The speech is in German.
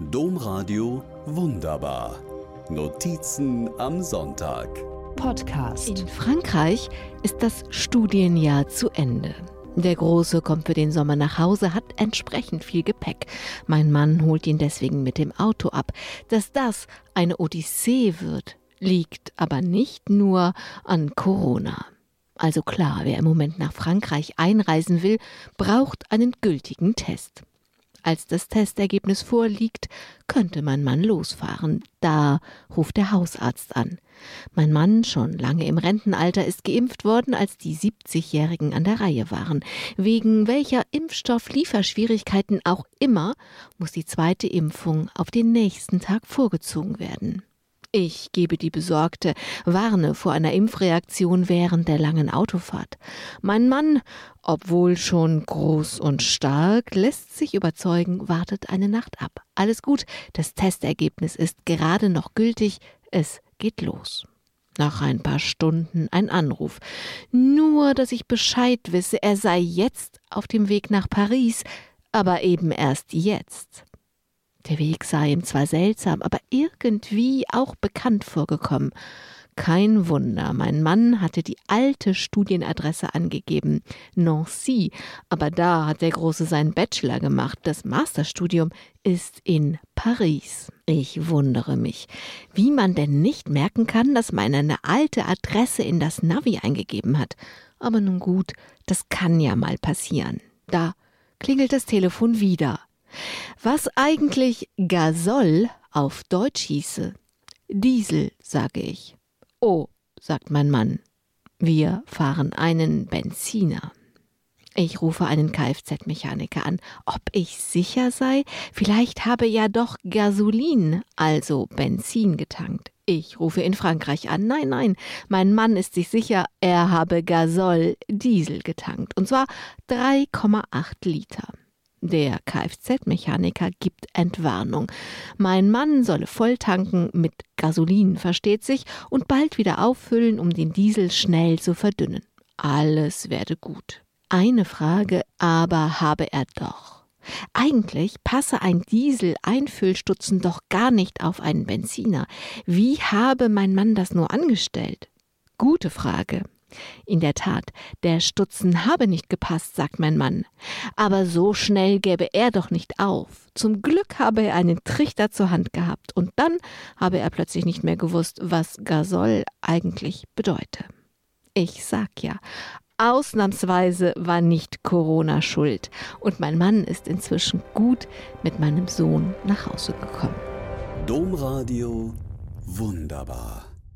Domradio Wunderbar. Notizen am Sonntag. Podcast. In Frankreich ist das Studienjahr zu Ende. Der Große kommt für den Sommer nach Hause, hat entsprechend viel Gepäck. Mein Mann holt ihn deswegen mit dem Auto ab. Dass das eine Odyssee wird, liegt aber nicht nur an Corona. Also klar, wer im Moment nach Frankreich einreisen will, braucht einen gültigen Test. Als das Testergebnis vorliegt, könnte mein Mann losfahren. Da ruft der Hausarzt an. Mein Mann, schon lange im Rentenalter, ist geimpft worden, als die 70-Jährigen an der Reihe waren. Wegen welcher Impfstofflieferschwierigkeiten auch immer, muss die zweite Impfung auf den nächsten Tag vorgezogen werden. Ich gebe die Besorgte, warne vor einer Impfreaktion während der langen Autofahrt. Mein Mann, obwohl schon groß und stark, lässt sich überzeugen, wartet eine Nacht ab. Alles gut, das Testergebnis ist gerade noch gültig, es geht los. Nach ein paar Stunden ein Anruf. Nur, dass ich Bescheid wisse, er sei jetzt auf dem Weg nach Paris, aber eben erst jetzt. Der Weg sei ihm zwar seltsam, aber irgendwie auch bekannt vorgekommen. Kein Wunder, mein Mann hatte die alte Studienadresse angegeben, Nancy, aber da hat der Große seinen Bachelor gemacht, das Masterstudium ist in Paris. Ich wundere mich, wie man denn nicht merken kann, dass man eine alte Adresse in das Navi eingegeben hat. Aber nun gut, das kann ja mal passieren. Da klingelt das Telefon wieder. Was eigentlich Gasol auf Deutsch hieße. Diesel, sage ich. Oh, sagt mein Mann. Wir fahren einen Benziner. Ich rufe einen Kfz-Mechaniker an, ob ich sicher sei, vielleicht habe ja doch Gasolin, also Benzin getankt. Ich rufe in Frankreich an. Nein, nein, mein Mann ist sich sicher, er habe Gasol Diesel getankt. Und zwar 3,8 Liter. Der Kfz-Mechaniker gibt Entwarnung. Mein Mann solle volltanken mit Gasolin, versteht sich, und bald wieder auffüllen, um den Diesel schnell zu verdünnen. Alles werde gut. Eine Frage aber habe er doch. Eigentlich passe ein Diesel-Einfüllstutzen doch gar nicht auf einen Benziner. Wie habe mein Mann das nur angestellt? Gute Frage. In der Tat, der Stutzen habe nicht gepasst, sagt mein Mann. Aber so schnell gäbe er doch nicht auf. Zum Glück habe er einen Trichter zur Hand gehabt und dann habe er plötzlich nicht mehr gewusst, was Gasol eigentlich bedeute. Ich sag ja, ausnahmsweise war nicht Corona schuld und mein Mann ist inzwischen gut mit meinem Sohn nach Hause gekommen. Domradio wunderbar.